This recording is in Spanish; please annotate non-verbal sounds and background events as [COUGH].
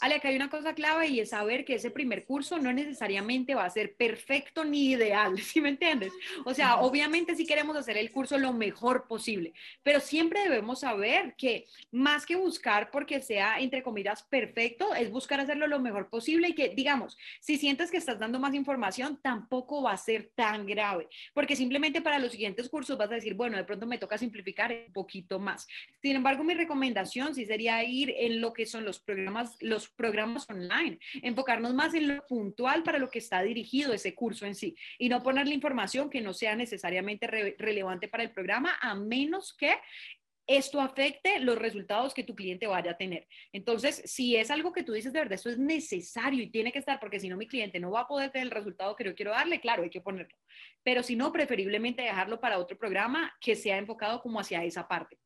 Ale, acá hay una cosa clave y es saber que ese primer curso no necesariamente va a ser perfecto ni ideal, [LAUGHS] ¿sí me entiendes? O sea, obviamente sí queremos hacer el curso lo mejor posible, pero siempre debemos saber que más que buscar porque sea, entre comillas, perfecto, es buscar hacerlo lo mejor posible y que, digamos, si sientes que estás dando más información, tampoco va a ser tan grave, porque simplemente para los siguientes cursos vas a decir, bueno, de pronto me toca simplificar un poquito más. Sin embargo, mi recomendación sí sería ir en lo que son los programas, los programas online, enfocarnos más en lo puntual para lo que está dirigido ese curso en sí y no ponerle información que no sea necesariamente relevante para el programa a menos que esto afecte los resultados que tu cliente vaya a tener. Entonces, si es algo que tú dices de verdad, esto es necesario y tiene que estar, porque si no, mi cliente no va a poder tener el resultado que yo quiero darle, claro, hay que ponerlo. Pero si no, preferiblemente dejarlo para otro programa que sea enfocado como hacia esa parte.